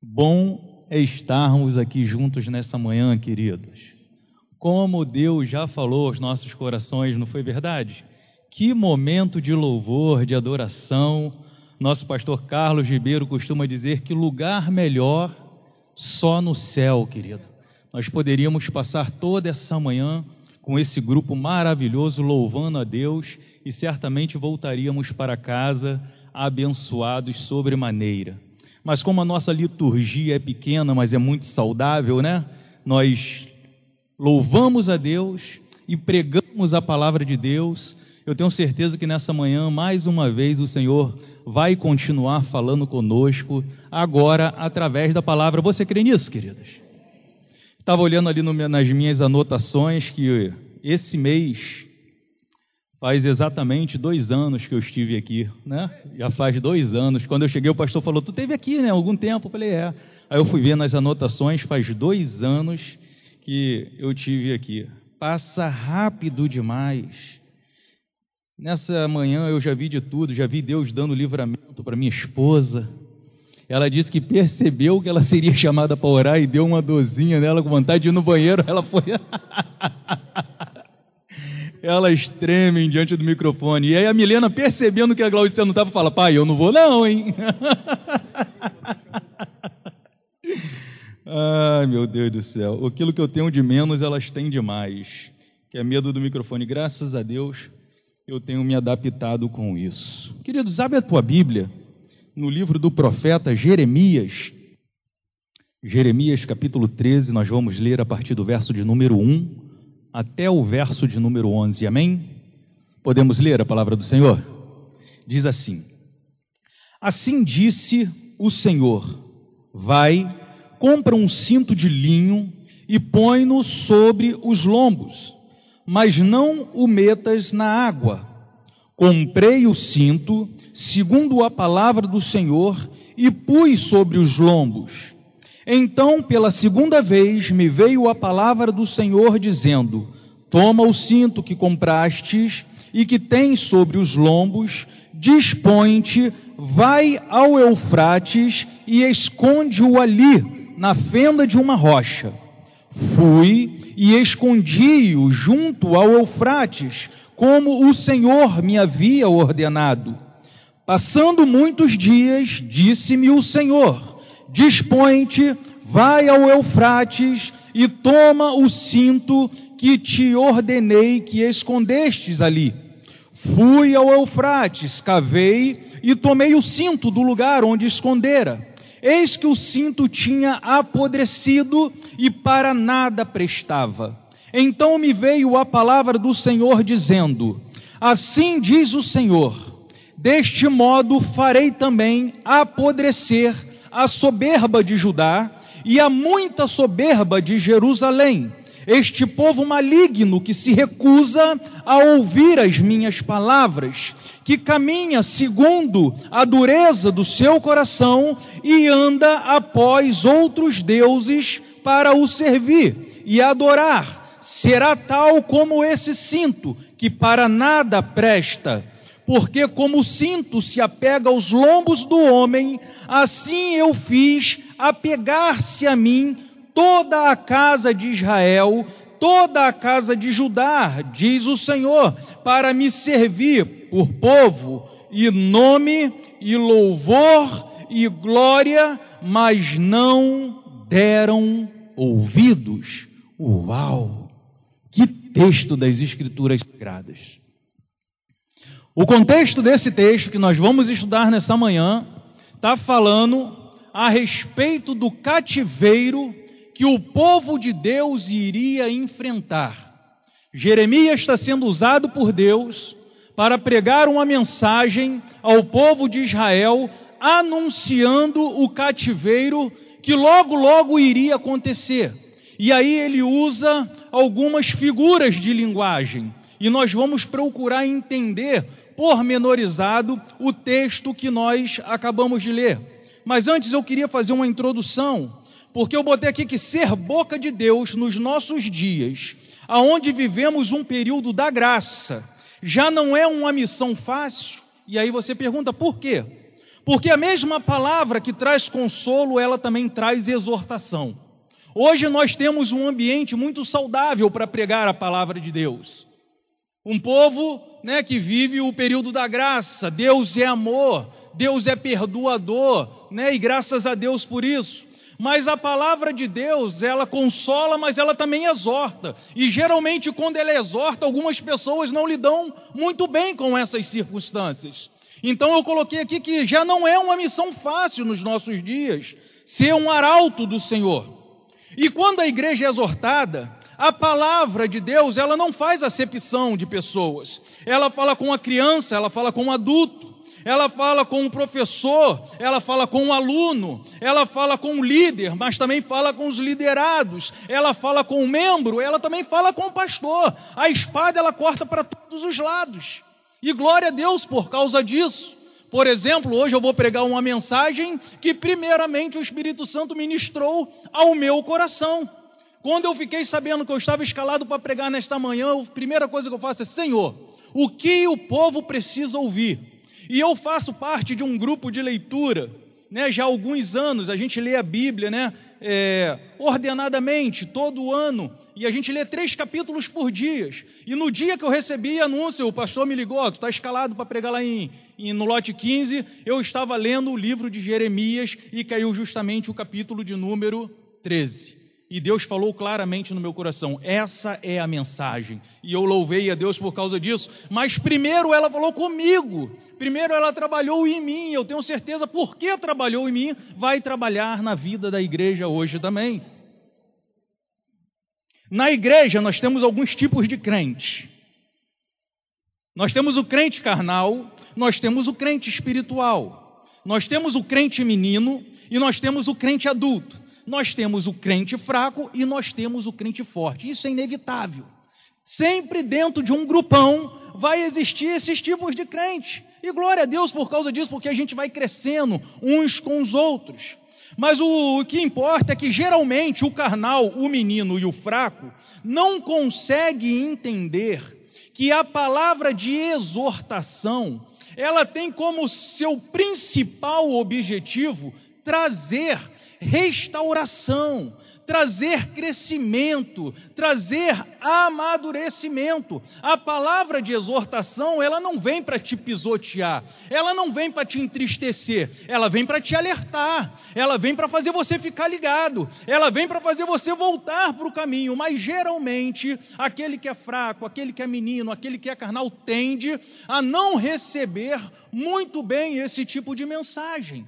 Bom é estarmos aqui juntos nessa manhã, queridos. Como Deus já falou aos nossos corações, não foi verdade? Que momento de louvor, de adoração. Nosso pastor Carlos Ribeiro costuma dizer que lugar melhor só no céu, querido. Nós poderíamos passar toda essa manhã com esse grupo maravilhoso louvando a Deus e certamente voltaríamos para casa abençoados sobremaneira. Mas como a nossa liturgia é pequena, mas é muito saudável, né? Nós louvamos a Deus e pregamos a palavra de Deus. Eu tenho certeza que nessa manhã, mais uma vez, o Senhor vai continuar falando conosco, agora através da palavra. Você crê nisso, queridas? Estava olhando ali no, nas minhas anotações que esse mês Faz exatamente dois anos que eu estive aqui, né? Já faz dois anos. Quando eu cheguei, o pastor falou: Tu teve aqui, né? Algum tempo? Eu falei: É. Aí eu fui ver nas anotações, faz dois anos que eu tive aqui. Passa rápido demais. Nessa manhã eu já vi de tudo, já vi Deus dando livramento para minha esposa. Ela disse que percebeu que ela seria chamada para orar e deu uma dorzinha nela com vontade de ir no banheiro. Ela foi. elas tremem diante do microfone. E aí a Milena, percebendo que a Glaucia não estava, fala: Pai, eu não vou, não, hein? Ai, meu Deus do céu. Aquilo que eu tenho de menos, elas têm de mais. Que é medo do microfone. Graças a Deus, eu tenho me adaptado com isso. Queridos, abre a tua Bíblia no livro do profeta Jeremias. Jeremias capítulo 13, nós vamos ler a partir do verso de número 1 até o verso de número 11. Amém? Podemos ler a palavra do Senhor? Diz assim: Assim disse o Senhor: Vai, compra um cinto de linho e põe-no sobre os lombos, mas não o metas na água. Comprei o cinto, segundo a palavra do Senhor, e pus sobre os lombos então, pela segunda vez, me veio a palavra do Senhor dizendo: Toma o cinto que comprastes e que tens sobre os lombos, dispõe-te, vai ao Eufrates e esconde-o ali, na fenda de uma rocha. Fui e escondi-o junto ao Eufrates, como o Senhor me havia ordenado. Passando muitos dias, disse-me o Senhor: dispõe-te, vai ao Eufrates e toma o cinto que te ordenei que escondestes ali. Fui ao Eufrates, cavei e tomei o cinto do lugar onde escondera. Eis que o cinto tinha apodrecido e para nada prestava. Então me veio a palavra do Senhor dizendo: Assim diz o Senhor: Deste modo farei também apodrecer a soberba de Judá e a muita soberba de Jerusalém. Este povo maligno que se recusa a ouvir as minhas palavras, que caminha segundo a dureza do seu coração e anda após outros deuses para o servir e adorar, será tal como esse cinto, que para nada presta porque como o cinto se apega aos lombos do homem, assim eu fiz apegar-se a mim toda a casa de Israel, toda a casa de Judá, diz o Senhor, para me servir por povo e nome e louvor e glória, mas não deram ouvidos. Uau! Que texto das Escrituras Sagradas! O contexto desse texto que nós vamos estudar nessa manhã está falando a respeito do cativeiro que o povo de Deus iria enfrentar. Jeremias está sendo usado por Deus para pregar uma mensagem ao povo de Israel, anunciando o cativeiro que logo, logo iria acontecer. E aí ele usa algumas figuras de linguagem. E nós vamos procurar entender pormenorizado o texto que nós acabamos de ler. Mas antes eu queria fazer uma introdução, porque eu botei aqui que ser boca de Deus nos nossos dias, aonde vivemos um período da graça, já não é uma missão fácil. E aí você pergunta por quê? Porque a mesma palavra que traz consolo, ela também traz exortação. Hoje nós temos um ambiente muito saudável para pregar a palavra de Deus. Um povo né, que vive o período da graça, Deus é amor, Deus é perdoador, né, e graças a Deus por isso. Mas a palavra de Deus, ela consola, mas ela também exorta. E geralmente, quando ela exorta, algumas pessoas não lidam muito bem com essas circunstâncias. Então, eu coloquei aqui que já não é uma missão fácil nos nossos dias ser um arauto do Senhor. E quando a igreja é exortada, a palavra de Deus, ela não faz acepção de pessoas. Ela fala com a criança, ela fala com o adulto ela fala com o professor, ela fala com o aluno, ela fala com o líder, mas também fala com os liderados, ela fala com o membro, ela também fala com o pastor. A espada ela corta para todos os lados. E glória a Deus por causa disso. Por exemplo, hoje eu vou pregar uma mensagem que, primeiramente, o Espírito Santo ministrou ao meu coração. Quando eu fiquei sabendo que eu estava escalado para pregar nesta manhã, a primeira coisa que eu faço é: Senhor, o que o povo precisa ouvir? E eu faço parte de um grupo de leitura, né, já há alguns anos, a gente lê a Bíblia, né, é, ordenadamente, todo ano, e a gente lê três capítulos por dia. E no dia que eu recebi anúncio, o pastor me ligou, tu está escalado para pregar lá em, em, no lote 15, eu estava lendo o livro de Jeremias e caiu justamente o capítulo de número 13. E Deus falou claramente no meu coração: essa é a mensagem. E eu louvei a Deus por causa disso. Mas primeiro ela falou comigo. Primeiro ela trabalhou em mim. Eu tenho certeza, porque trabalhou em mim, vai trabalhar na vida da igreja hoje também. Na igreja nós temos alguns tipos de crente. Nós temos o crente carnal, nós temos o crente espiritual. Nós temos o crente menino e nós temos o crente adulto nós temos o crente fraco e nós temos o crente forte. Isso é inevitável. Sempre dentro de um grupão vai existir esses tipos de crente. E glória a Deus por causa disso, porque a gente vai crescendo uns com os outros. Mas o, que importa é que geralmente o carnal, o menino e o fraco não consegue entender que a palavra de exortação, ela tem como seu principal objetivo trazer restauração, trazer crescimento, trazer amadurecimento. A palavra de exortação, ela não vem para te pisotear, ela não vem para te entristecer, ela vem para te alertar, ela vem para fazer você ficar ligado, ela vem para fazer você voltar para o caminho. Mas geralmente, aquele que é fraco, aquele que é menino, aquele que é carnal, tende a não receber muito bem esse tipo de mensagem.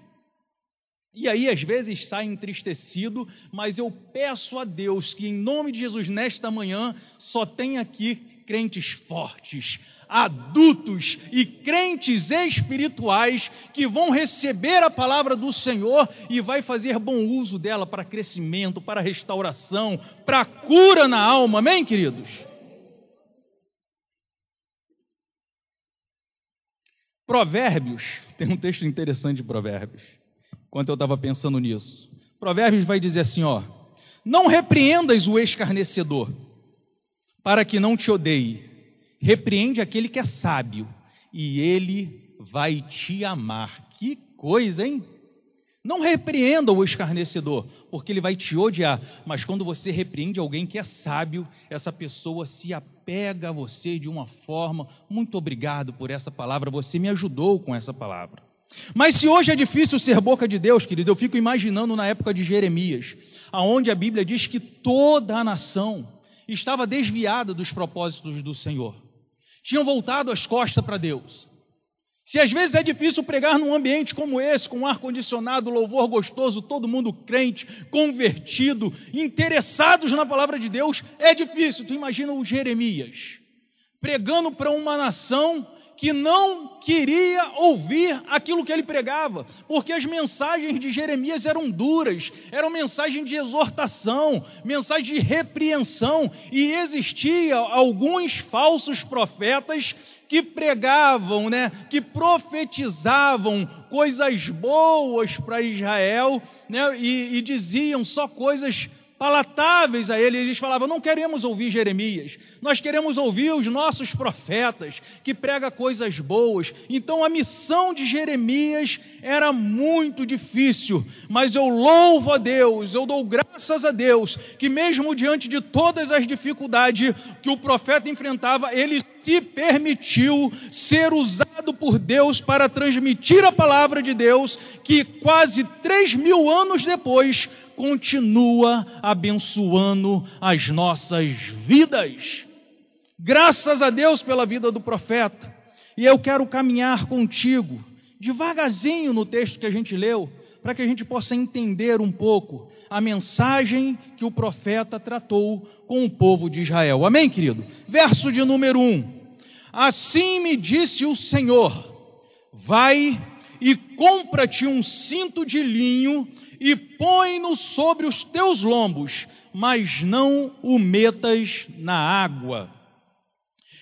E aí, às vezes, sai entristecido, mas eu peço a Deus que, em nome de Jesus, nesta manhã, só tenha aqui crentes fortes, adultos e crentes espirituais que vão receber a palavra do Senhor e vai fazer bom uso dela para crescimento, para restauração, para cura na alma. Amém, queridos? Provérbios, tem um texto interessante de Provérbios enquanto eu estava pensando nisso. Provérbios vai dizer assim: ó, não repreendas o escarnecedor, para que não te odeie. Repreende aquele que é sábio, e ele vai te amar. Que coisa, hein? Não repreenda o escarnecedor, porque ele vai te odiar. Mas quando você repreende alguém que é sábio, essa pessoa se apega a você de uma forma. Muito obrigado por essa palavra, você me ajudou com essa palavra. Mas se hoje é difícil ser boca de Deus, querido, eu fico imaginando na época de Jeremias, aonde a Bíblia diz que toda a nação estava desviada dos propósitos do Senhor. Tinham voltado as costas para Deus. Se às vezes é difícil pregar num ambiente como esse, com ar condicionado, louvor gostoso, todo mundo crente, convertido, interessados na palavra de Deus, é difícil. Tu imagina o Jeremias pregando para uma nação que não queria ouvir aquilo que ele pregava, porque as mensagens de Jeremias eram duras, eram mensagens de exortação, mensagens de repreensão, e existia alguns falsos profetas que pregavam, né, que profetizavam coisas boas para Israel, né, e, e diziam só coisas palatáveis a ele. Eles falavam: não queremos ouvir Jeremias, nós queremos ouvir os nossos profetas, que prega coisas boas. Então a missão de Jeremias era muito difícil, mas eu louvo a Deus, eu dou graças a Deus, que mesmo diante de todas as dificuldades que o profeta enfrentava, ele se permitiu ser usado por Deus para transmitir a palavra de Deus, que quase três mil anos depois continua abençoando as nossas vidas. Graças a Deus pela vida do profeta. E eu quero caminhar contigo, devagarzinho no texto que a gente leu, para que a gente possa entender um pouco a mensagem que o profeta tratou com o povo de Israel. Amém, querido? Verso de número 1. Assim me disse o Senhor: Vai e compra-te um cinto de linho e põe-no sobre os teus lombos, mas não o metas na água.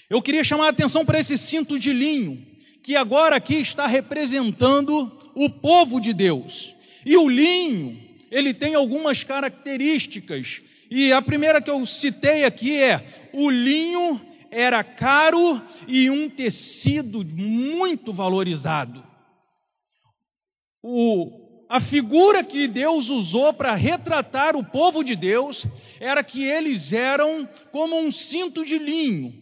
Eu queria chamar a atenção para esse cinto de linho, que agora aqui está representando o povo de Deus. E o linho, ele tem algumas características, e a primeira que eu citei aqui é: o linho era caro e um tecido muito valorizado. O a figura que Deus usou para retratar o povo de Deus era que eles eram como um cinto de linho.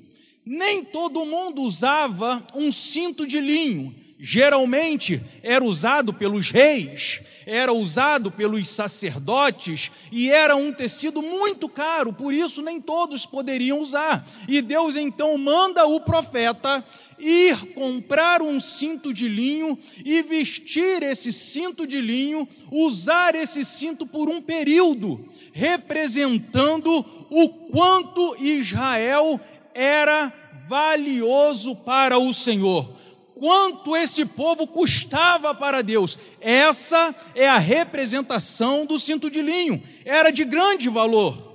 Nem todo mundo usava um cinto de linho. Geralmente era usado pelos reis, era usado pelos sacerdotes e era um tecido muito caro, por isso nem todos poderiam usar. E Deus então manda o profeta ir comprar um cinto de linho e vestir esse cinto de linho, usar esse cinto por um período, representando o quanto Israel era valioso para o Senhor. Quanto esse povo custava para Deus. Essa é a representação do cinto de linho. Era de grande valor.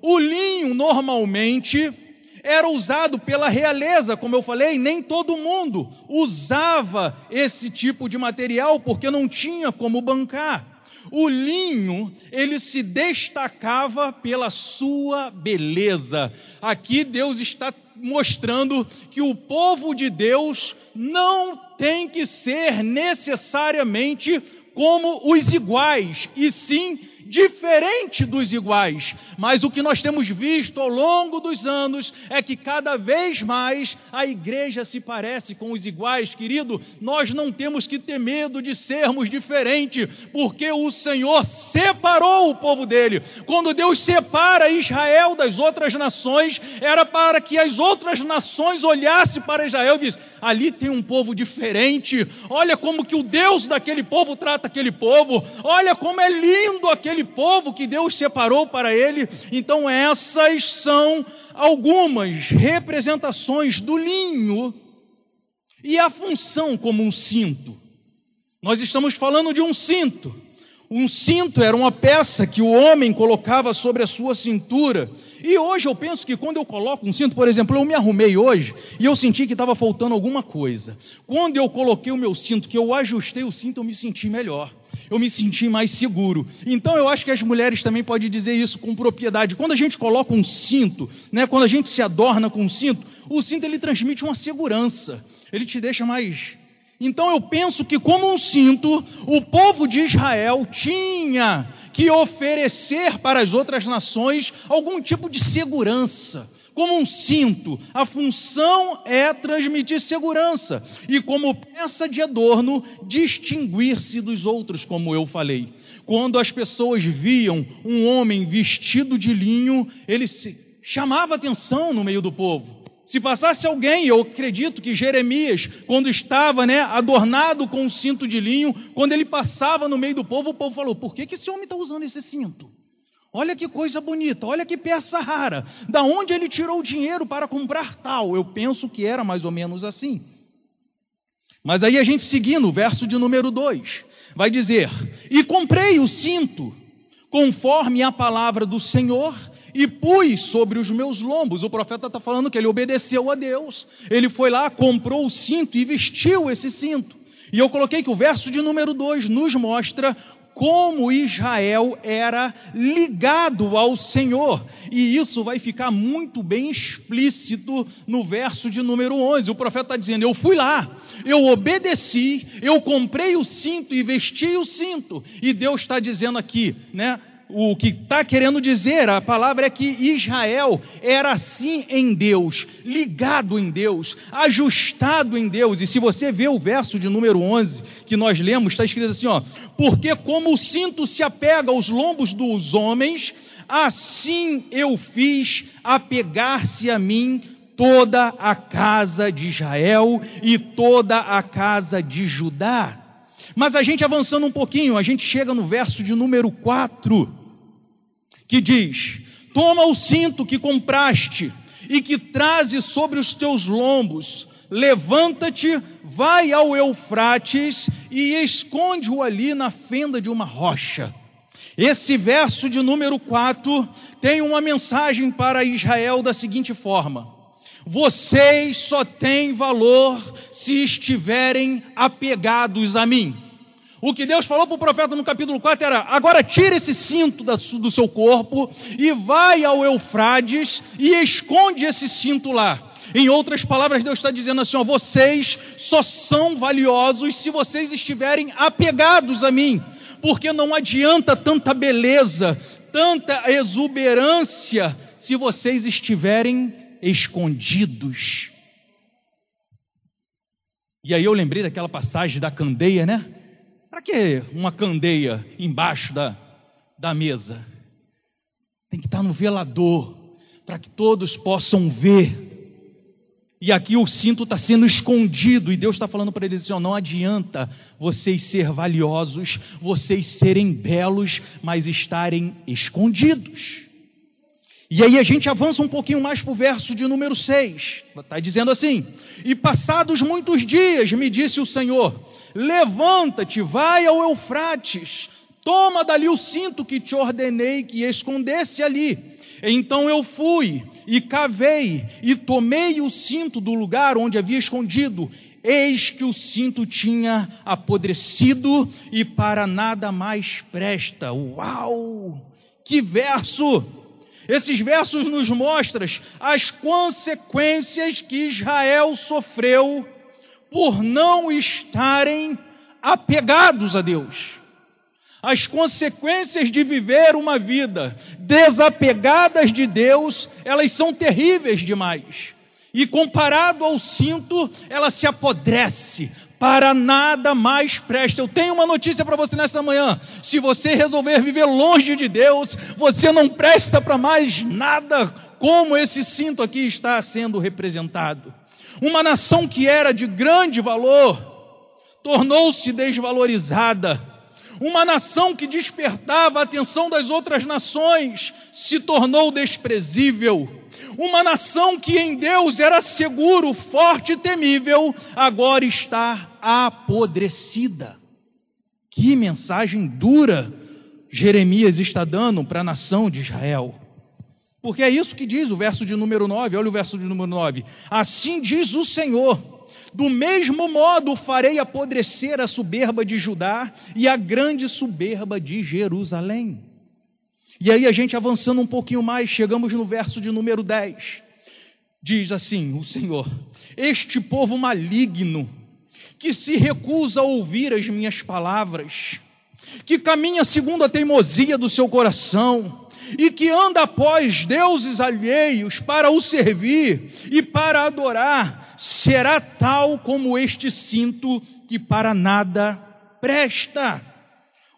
O linho normalmente era usado pela realeza, como eu falei, nem todo mundo usava esse tipo de material porque não tinha como bancar. O linho, ele se destacava pela sua beleza. Aqui Deus está mostrando que o povo de Deus não tem que ser necessariamente como os iguais, e sim diferente dos iguais. Mas o que nós temos visto ao longo dos anos é que cada vez mais a igreja se parece com os iguais, querido. Nós não temos que ter medo de sermos diferentes, porque o Senhor separou o povo dele. Quando Deus separa Israel das outras nações, era para que as outras nações olhassem para Israel e dissessem: ali tem um povo diferente. Olha como que o Deus daquele povo trata aquele povo. Olha como é lindo aquele povo que Deus separou para ele. Então essas são algumas representações do linho e a função como um cinto. Nós estamos falando de um cinto. Um cinto era uma peça que o homem colocava sobre a sua cintura e hoje eu penso que quando eu coloco um cinto, por exemplo, eu me arrumei hoje e eu senti que estava faltando alguma coisa. Quando eu coloquei o meu cinto, que eu ajustei o cinto, eu me senti melhor. Eu me senti mais seguro. Então eu acho que as mulheres também podem dizer isso com propriedade. Quando a gente coloca um cinto, né, quando a gente se adorna com um cinto, o cinto ele transmite uma segurança. Ele te deixa mais então eu penso que, como um cinto, o povo de Israel tinha que oferecer para as outras nações algum tipo de segurança. Como um cinto, a função é transmitir segurança e, como peça de adorno, distinguir-se dos outros, como eu falei. Quando as pessoas viam um homem vestido de linho, ele chamava atenção no meio do povo. Se passasse alguém, eu acredito que Jeremias, quando estava né, adornado com um cinto de linho, quando ele passava no meio do povo, o povo falou: por que, que esse homem está usando esse cinto? Olha que coisa bonita, olha que peça rara. Da onde ele tirou o dinheiro para comprar tal? Eu penso que era mais ou menos assim. Mas aí a gente seguindo, o verso de número 2, vai dizer: E comprei o cinto, conforme a palavra do Senhor, e pus sobre os meus lombos. O profeta está falando que ele obedeceu a Deus. Ele foi lá, comprou o cinto e vestiu esse cinto. E eu coloquei que o verso de número 2 nos mostra como Israel era ligado ao Senhor. E isso vai ficar muito bem explícito no verso de número 11. O profeta está dizendo: Eu fui lá, eu obedeci, eu comprei o cinto e vesti o cinto. E Deus está dizendo aqui, né? O que está querendo dizer, a palavra é que Israel era assim em Deus, ligado em Deus, ajustado em Deus. E se você vê o verso de número 11 que nós lemos, está escrito assim: ó, porque como o cinto se apega aos lombos dos homens, assim eu fiz apegar-se a mim toda a casa de Israel e toda a casa de Judá. Mas a gente avançando um pouquinho, a gente chega no verso de número 4 que diz: Toma o cinto que compraste e que traze sobre os teus lombos, levanta-te, vai ao Eufrates e esconde-o ali na fenda de uma rocha. Esse verso de número 4 tem uma mensagem para Israel da seguinte forma: Vocês só têm valor se estiverem apegados a mim. O que Deus falou para o profeta no capítulo 4 era: agora tira esse cinto do seu corpo e vai ao Eufrades e esconde esse cinto lá. Em outras palavras, Deus está dizendo assim: ó, vocês só são valiosos se vocês estiverem apegados a mim, porque não adianta tanta beleza, tanta exuberância, se vocês estiverem escondidos. E aí eu lembrei daquela passagem da candeia, né? Para que uma candeia embaixo da, da mesa? Tem que estar no velador, para que todos possam ver. E aqui o cinto está sendo escondido, e Deus está falando para eles assim: não adianta vocês ser valiosos, vocês serem belos, mas estarem escondidos. E aí a gente avança um pouquinho mais para o verso de número 6. Está dizendo assim: E passados muitos dias, me disse o Senhor, Levanta-te, vai ao Eufrates, toma dali o cinto que te ordenei que escondesse ali. Então eu fui e cavei e tomei o cinto do lugar onde havia escondido. Eis que o cinto tinha apodrecido e para nada mais presta. Uau! Que verso! Esses versos nos mostram as consequências que Israel sofreu por não estarem apegados a Deus. As consequências de viver uma vida desapegadas de Deus, elas são terríveis demais. E comparado ao cinto, ela se apodrece, para nada mais presta. Eu tenho uma notícia para você nessa manhã: se você resolver viver longe de Deus, você não presta para mais nada, como esse cinto aqui está sendo representado. Uma nação que era de grande valor tornou-se desvalorizada. Uma nação que despertava a atenção das outras nações se tornou desprezível. Uma nação que em Deus era seguro, forte e temível, agora está apodrecida. Que mensagem dura Jeremias está dando para a nação de Israel. Porque é isso que diz o verso de número 9, olha o verso de número 9. Assim diz o Senhor: do mesmo modo farei apodrecer a soberba de Judá e a grande soberba de Jerusalém. E aí a gente avançando um pouquinho mais, chegamos no verso de número 10. Diz assim o Senhor: Este povo maligno, que se recusa a ouvir as minhas palavras, que caminha segundo a teimosia do seu coração, e que anda após deuses alheios para o servir e para adorar, será tal como este cinto que para nada presta.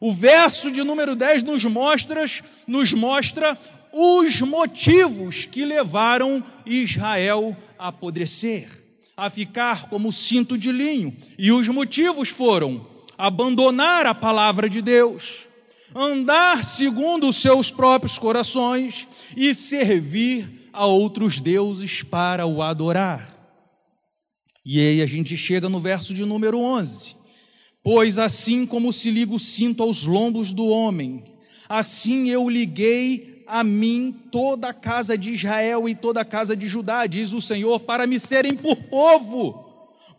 O verso de número 10 nos mostra, nos mostra os motivos que levaram Israel a apodrecer, a ficar como cinto de linho. E os motivos foram abandonar a palavra de Deus, andar segundo os seus próprios corações e servir a outros deuses para o adorar. E aí a gente chega no verso de número 11. Pois assim como se liga o cinto aos lombos do homem, assim eu liguei a mim toda a casa de Israel e toda a casa de Judá, diz o Senhor, para me serem por povo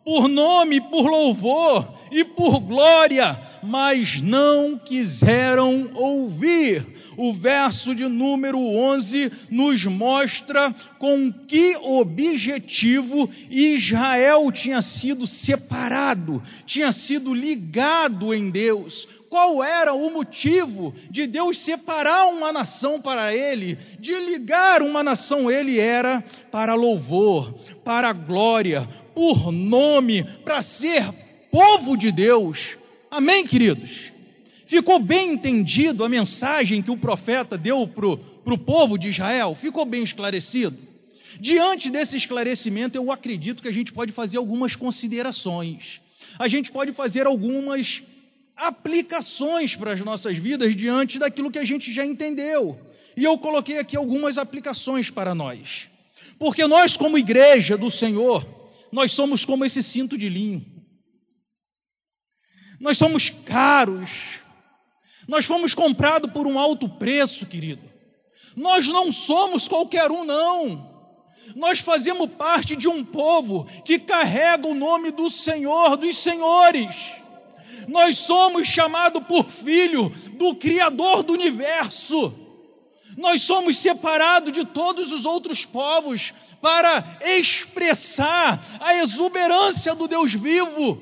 por nome, por louvor e por glória, mas não quiseram ouvir. O verso de número 11 nos mostra com que objetivo Israel tinha sido separado, tinha sido ligado em Deus. Qual era o motivo de Deus separar uma nação para ele, de ligar uma nação ele era para louvor, para glória, por nome, para ser povo de Deus. Amém, queridos? Ficou bem entendido a mensagem que o profeta deu para o povo de Israel? Ficou bem esclarecido? Diante desse esclarecimento, eu acredito que a gente pode fazer algumas considerações. A gente pode fazer algumas aplicações para as nossas vidas diante daquilo que a gente já entendeu. E eu coloquei aqui algumas aplicações para nós. Porque nós, como igreja do Senhor, nós somos como esse cinto de linho. Nós somos caros. Nós fomos comprados por um alto preço, querido. Nós não somos qualquer um, não. Nós fazemos parte de um povo que carrega o nome do Senhor, dos senhores. Nós somos chamados por filho do Criador do universo. Nós somos separados de todos os outros povos para expressar a exuberância do Deus vivo.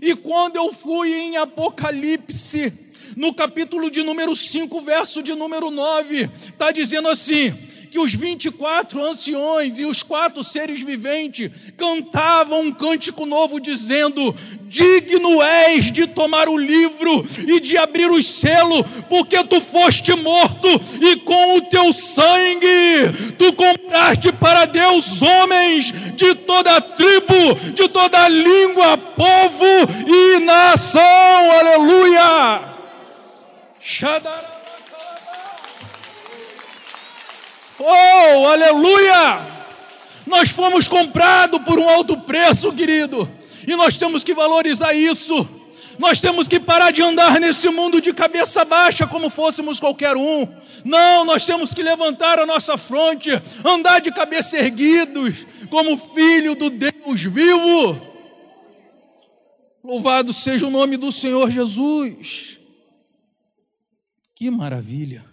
E quando eu fui em Apocalipse, no capítulo de número 5, verso de número 9, está dizendo assim: que os 24 anciões e os quatro seres viventes cantavam um cântico novo, dizendo: Digno és de tomar o livro e de abrir os selos, porque tu foste morto e com o teu sangue tu compraste para Deus homens de toda tribo, de toda língua, povo e nação. Aleluia! Shadara. Oh, aleluia! Nós fomos comprados por um alto preço, querido, e nós temos que valorizar isso. Nós temos que parar de andar nesse mundo de cabeça baixa como fôssemos qualquer um. Não, nós temos que levantar a nossa fronte, andar de cabeça erguidos, como filho do Deus vivo. Louvado seja o nome do Senhor Jesus. Que maravilha.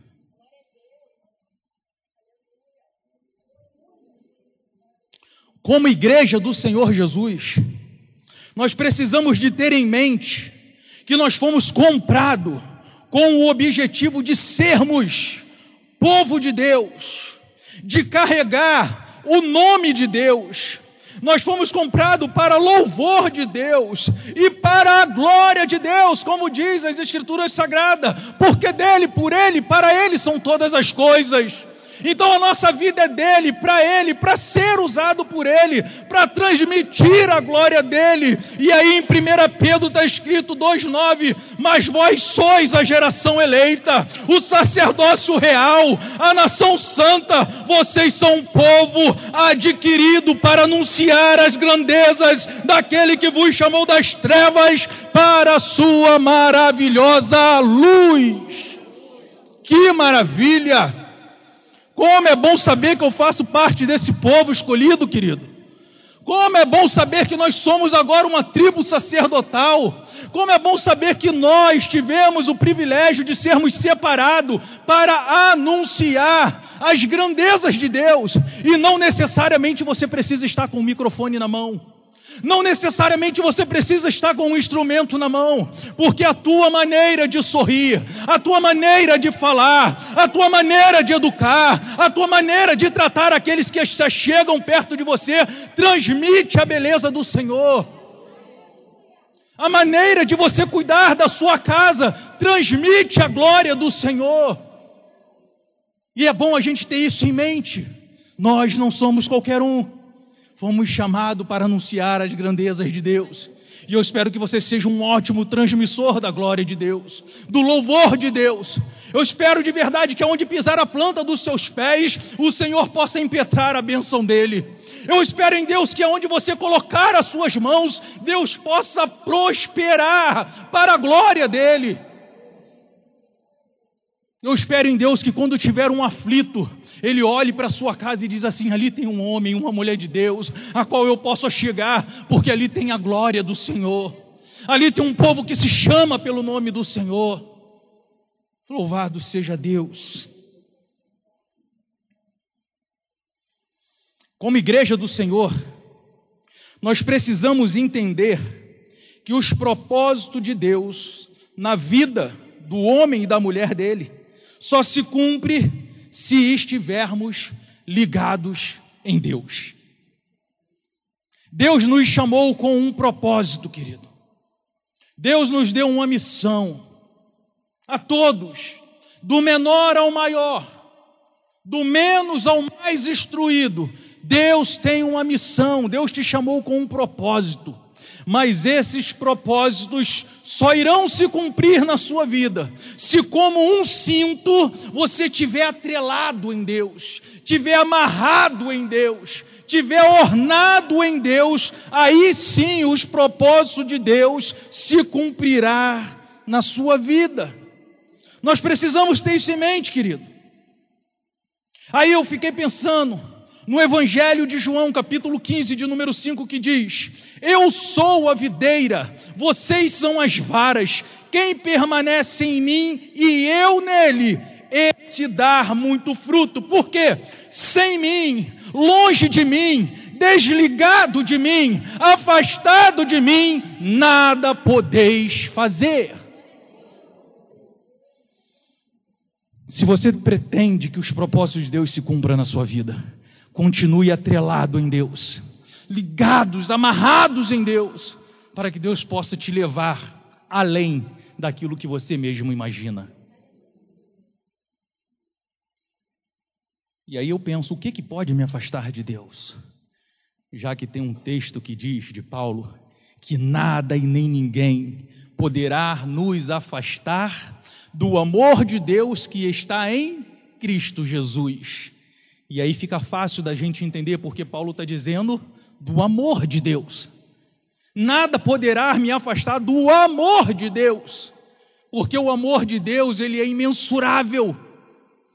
Como igreja do Senhor Jesus, nós precisamos de ter em mente que nós fomos comprados com o objetivo de sermos povo de Deus, de carregar o nome de Deus. Nós fomos comprados para louvor de Deus e para a glória de Deus, como diz as Escrituras Sagradas, porque dele, por ele, para ele são todas as coisas. Então a nossa vida é dele, para ele, para ser usado por ele, para transmitir a glória dele. E aí em 1 Pedro está escrito 2,9: Mas vós sois a geração eleita, o sacerdócio real, a nação santa, vocês são um povo adquirido para anunciar as grandezas daquele que vos chamou das trevas para a sua maravilhosa luz. Que maravilha! Como é bom saber que eu faço parte desse povo escolhido, querido. Como é bom saber que nós somos agora uma tribo sacerdotal. Como é bom saber que nós tivemos o privilégio de sermos separados para anunciar as grandezas de Deus. E não necessariamente você precisa estar com o microfone na mão. Não necessariamente você precisa estar com um instrumento na mão, porque a tua maneira de sorrir, a tua maneira de falar, a tua maneira de educar, a tua maneira de tratar aqueles que chegam perto de você, transmite a beleza do Senhor. A maneira de você cuidar da sua casa transmite a glória do Senhor. E é bom a gente ter isso em mente. Nós não somos qualquer um. Fomos chamados para anunciar as grandezas de Deus. E eu espero que você seja um ótimo transmissor da glória de Deus, do louvor de Deus. Eu espero de verdade que aonde pisar a planta dos seus pés, o Senhor possa impetrar a bênção dele. Eu espero em Deus que aonde você colocar as suas mãos, Deus possa prosperar para a glória dele. Eu espero em Deus que quando tiver um aflito, ele olhe para a sua casa e diz assim: ali tem um homem, uma mulher de Deus, a qual eu posso chegar, porque ali tem a glória do Senhor. Ali tem um povo que se chama pelo nome do Senhor. Louvado seja Deus. Como igreja do Senhor, nós precisamos entender que os propósitos de Deus na vida do homem e da mulher dele só se cumpre se estivermos ligados em Deus. Deus nos chamou com um propósito, querido. Deus nos deu uma missão a todos, do menor ao maior, do menos ao mais instruído. Deus tem uma missão, Deus te chamou com um propósito mas esses propósitos só irão se cumprir na sua vida se, como um cinto, você tiver atrelado em Deus, tiver amarrado em Deus, tiver ornado em Deus, aí sim os propósitos de Deus se cumprirá na sua vida. Nós precisamos ter isso em mente, querido. Aí eu fiquei pensando, no Evangelho de João, capítulo 15, de número 5, que diz: Eu sou a videira, vocês são as varas, quem permanece em mim e eu nele, esse dar muito fruto, porque sem mim, longe de mim, desligado de mim, afastado de mim, nada podeis fazer. Se você pretende que os propósitos de Deus se cumpram na sua vida, continue atrelado em Deus, ligados, amarrados em Deus, para que Deus possa te levar além daquilo que você mesmo imagina. E aí eu penso, o que, que pode me afastar de Deus? Já que tem um texto que diz de Paulo que nada e nem ninguém poderá nos afastar do amor de Deus que está em Cristo Jesus. E aí fica fácil da gente entender porque Paulo está dizendo do amor de Deus. Nada poderá me afastar do amor de Deus, porque o amor de Deus ele é imensurável.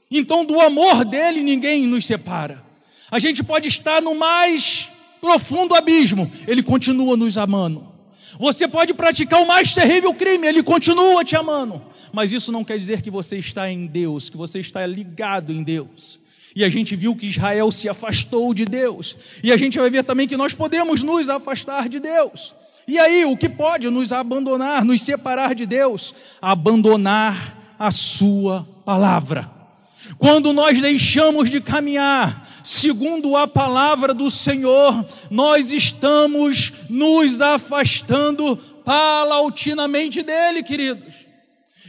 Então, do amor dele ninguém nos separa. A gente pode estar no mais profundo abismo, ele continua nos amando. Você pode praticar o mais terrível crime, ele continua te amando. Mas isso não quer dizer que você está em Deus, que você está ligado em Deus. E a gente viu que Israel se afastou de Deus. E a gente vai ver também que nós podemos nos afastar de Deus. E aí, o que pode nos abandonar, nos separar de Deus? Abandonar a Sua palavra. Quando nós deixamos de caminhar segundo a palavra do Senhor, nós estamos nos afastando paulatinamente dele, queridos.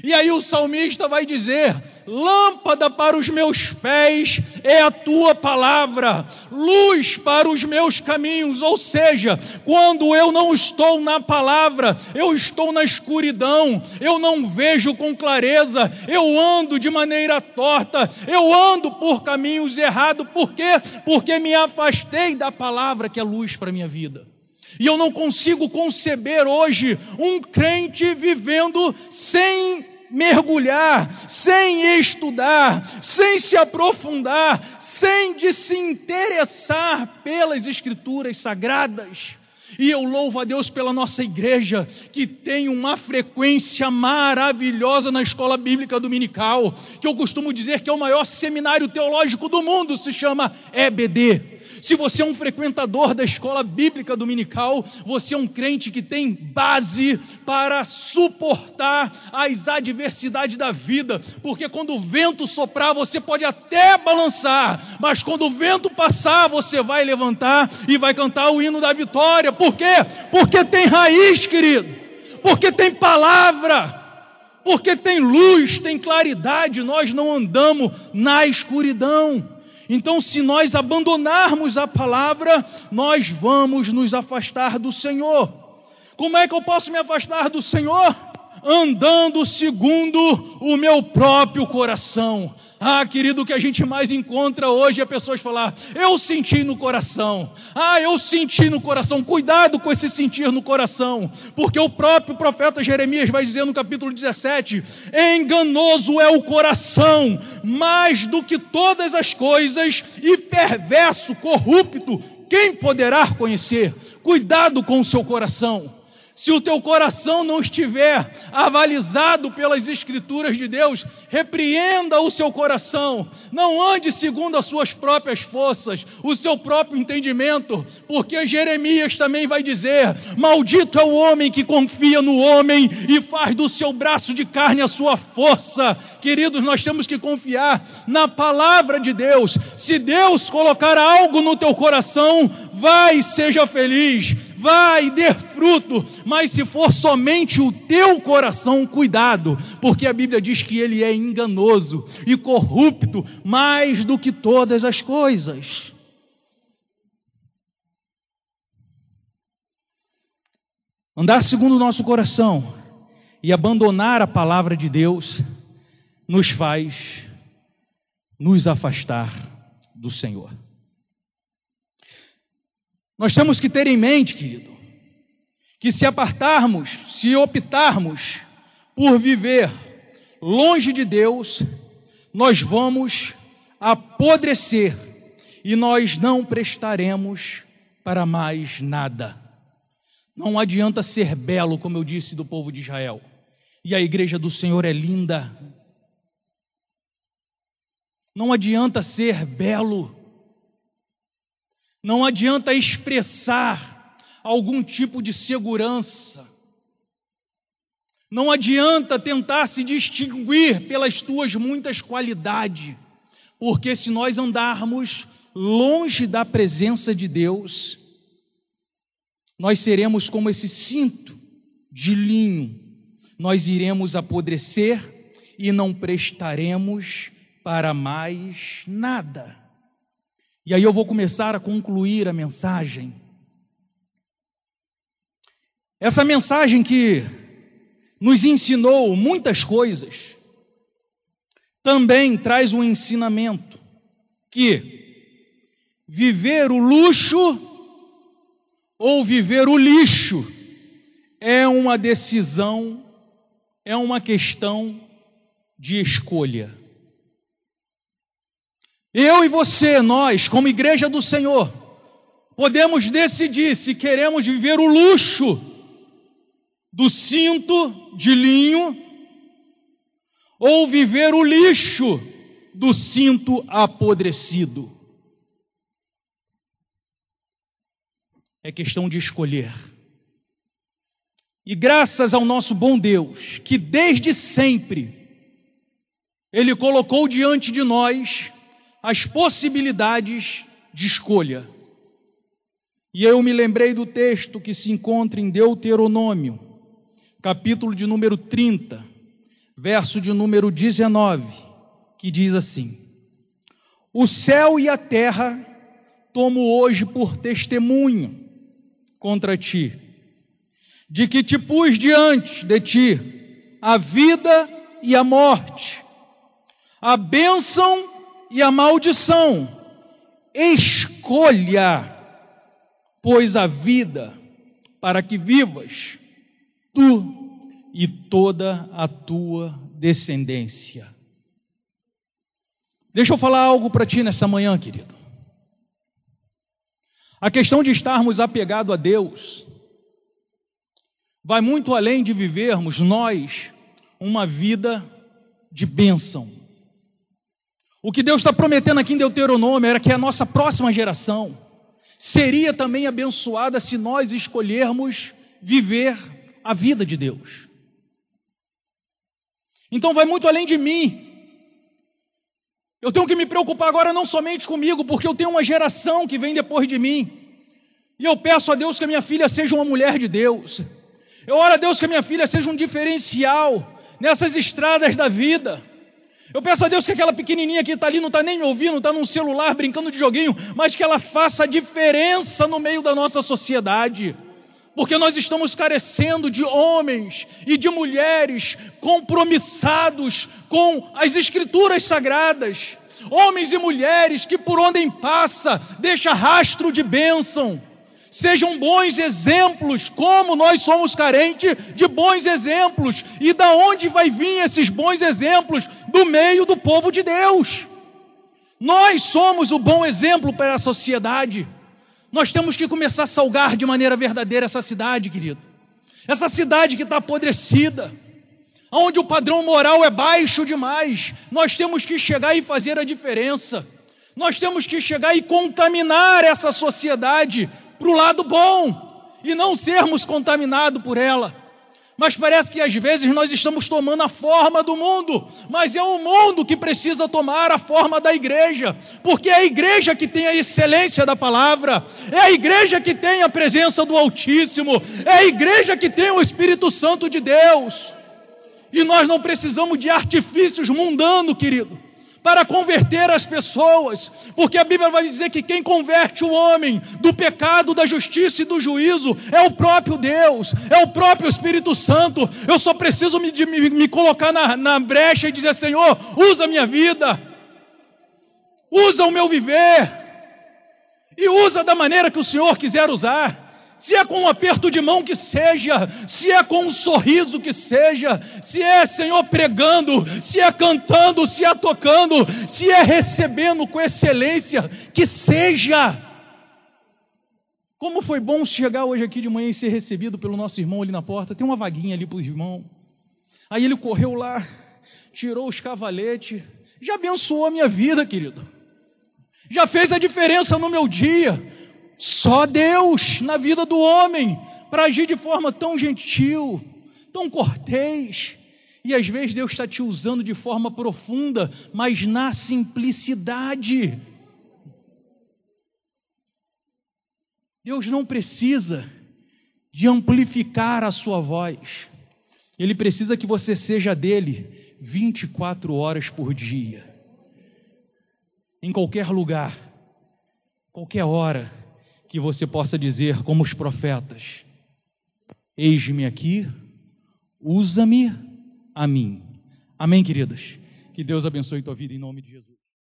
E aí o salmista vai dizer: Lâmpada para os meus pés é a tua palavra, luz para os meus caminhos. Ou seja, quando eu não estou na palavra, eu estou na escuridão, eu não vejo com clareza, eu ando de maneira torta, eu ando por caminhos errados. Por quê? Porque me afastei da palavra que é luz para a minha vida. E eu não consigo conceber hoje um crente vivendo sem mergulhar, sem estudar, sem se aprofundar, sem de se interessar pelas escrituras sagradas. E eu louvo a Deus pela nossa igreja, que tem uma frequência maravilhosa na escola bíblica dominical, que eu costumo dizer que é o maior seminário teológico do mundo, se chama EBD. Se você é um frequentador da escola bíblica dominical, você é um crente que tem base para suportar as adversidades da vida, porque quando o vento soprar, você pode até balançar, mas quando o vento passar, você vai levantar e vai cantar o hino da vitória. Por quê? Porque tem raiz, querido, porque tem palavra porque tem luz, tem claridade, nós não andamos na escuridão. Então, se nós abandonarmos a palavra, nós vamos nos afastar do Senhor. Como é que eu posso me afastar do Senhor? Andando segundo o meu próprio coração, Ah, querido, o que a gente mais encontra hoje é pessoas falar: eu senti no coração. Ah, eu senti no coração. Cuidado com esse sentir no coração, porque o próprio profeta Jeremias vai dizer no capítulo 17: enganoso é o coração, mais do que todas as coisas, e perverso, corrupto, quem poderá conhecer? Cuidado com o seu coração. Se o teu coração não estiver avalizado pelas Escrituras de Deus, repreenda o seu coração. Não ande segundo as suas próprias forças, o seu próprio entendimento, porque Jeremias também vai dizer: Maldito é o homem que confia no homem e faz do seu braço de carne a sua força. Queridos, nós temos que confiar na palavra de Deus. Se Deus colocar algo no teu coração, vai, seja feliz vai, dê fruto, mas se for somente o teu coração, cuidado, porque a Bíblia diz que ele é enganoso e corrupto mais do que todas as coisas. Andar segundo o nosso coração e abandonar a palavra de Deus nos faz nos afastar do Senhor. Nós temos que ter em mente, querido, que se apartarmos, se optarmos por viver longe de Deus, nós vamos apodrecer e nós não prestaremos para mais nada. Não adianta ser belo, como eu disse do povo de Israel. E a igreja do Senhor é linda. Não adianta ser belo não adianta expressar algum tipo de segurança. Não adianta tentar se distinguir pelas tuas muitas qualidades, porque se nós andarmos longe da presença de Deus, nós seremos como esse cinto de linho, nós iremos apodrecer e não prestaremos para mais nada. E aí eu vou começar a concluir a mensagem. Essa mensagem que nos ensinou muitas coisas, também traz um ensinamento que viver o luxo ou viver o lixo é uma decisão, é uma questão de escolha. Eu e você, nós, como igreja do Senhor, podemos decidir se queremos viver o luxo do cinto de linho ou viver o lixo do cinto apodrecido. É questão de escolher. E graças ao nosso bom Deus, que desde sempre Ele colocou diante de nós as possibilidades de escolha. E eu me lembrei do texto que se encontra em Deuteronômio, capítulo de número 30, verso de número 19, que diz assim: O céu e a terra tomo hoje por testemunho contra ti, de que te pus diante de ti a vida e a morte, a bênção e a maldição. Escolha, pois, a vida para que vivas, tu e toda a tua descendência. Deixa eu falar algo para ti nessa manhã, querido. A questão de estarmos apegados a Deus vai muito além de vivermos nós uma vida de bênção. O que Deus está prometendo aqui em Deuteronômio era que a nossa próxima geração seria também abençoada se nós escolhermos viver a vida de Deus. Então vai muito além de mim. Eu tenho que me preocupar agora não somente comigo, porque eu tenho uma geração que vem depois de mim. E eu peço a Deus que a minha filha seja uma mulher de Deus. Eu oro a Deus que a minha filha seja um diferencial nessas estradas da vida. Eu peço a Deus que aquela pequenininha que está ali não está nem me ouvindo, está num celular brincando de joguinho, mas que ela faça diferença no meio da nossa sociedade. porque nós estamos carecendo de homens e de mulheres compromissados com as Escrituras sagradas, homens e mulheres que por onde passa deixa rastro de bênção. Sejam bons exemplos, como nós somos carentes de bons exemplos. E da onde vai vir esses bons exemplos? Do meio do povo de Deus. Nós somos o bom exemplo para a sociedade. Nós temos que começar a salgar de maneira verdadeira essa cidade, querido. Essa cidade que está apodrecida, onde o padrão moral é baixo demais. Nós temos que chegar e fazer a diferença. Nós temos que chegar e contaminar essa sociedade para o lado bom e não sermos contaminados por ela. Mas parece que às vezes nós estamos tomando a forma do mundo, mas é o mundo que precisa tomar a forma da igreja, porque é a igreja que tem a excelência da palavra, é a igreja que tem a presença do Altíssimo, é a igreja que tem o Espírito Santo de Deus. E nós não precisamos de artifícios mundanos, querido para converter as pessoas, porque a Bíblia vai dizer que quem converte o homem do pecado, da justiça e do juízo é o próprio Deus, é o próprio Espírito Santo. Eu só preciso me, me, me colocar na, na brecha e dizer: Senhor, usa a minha vida, usa o meu viver, e usa da maneira que o Senhor quiser usar se é com um aperto de mão que seja, se é com um sorriso que seja, se é, Senhor, pregando, se é cantando, se é tocando, se é recebendo com excelência, que seja. Como foi bom chegar hoje aqui de manhã e ser recebido pelo nosso irmão ali na porta. Tem uma vaguinha ali para o irmão. Aí ele correu lá, tirou os cavaletes, já abençoou a minha vida, querido. Já fez a diferença no meu dia só Deus na vida do homem para agir de forma tão gentil, tão cortês. E às vezes Deus está te usando de forma profunda, mas na simplicidade. Deus não precisa de amplificar a sua voz, Ele precisa que você seja dele 24 horas por dia, em qualquer lugar, qualquer hora que você possa dizer, como os profetas: Eis-me aqui, usa-me a mim. Amém, queridos? Que Deus abençoe tua vida em nome de Jesus.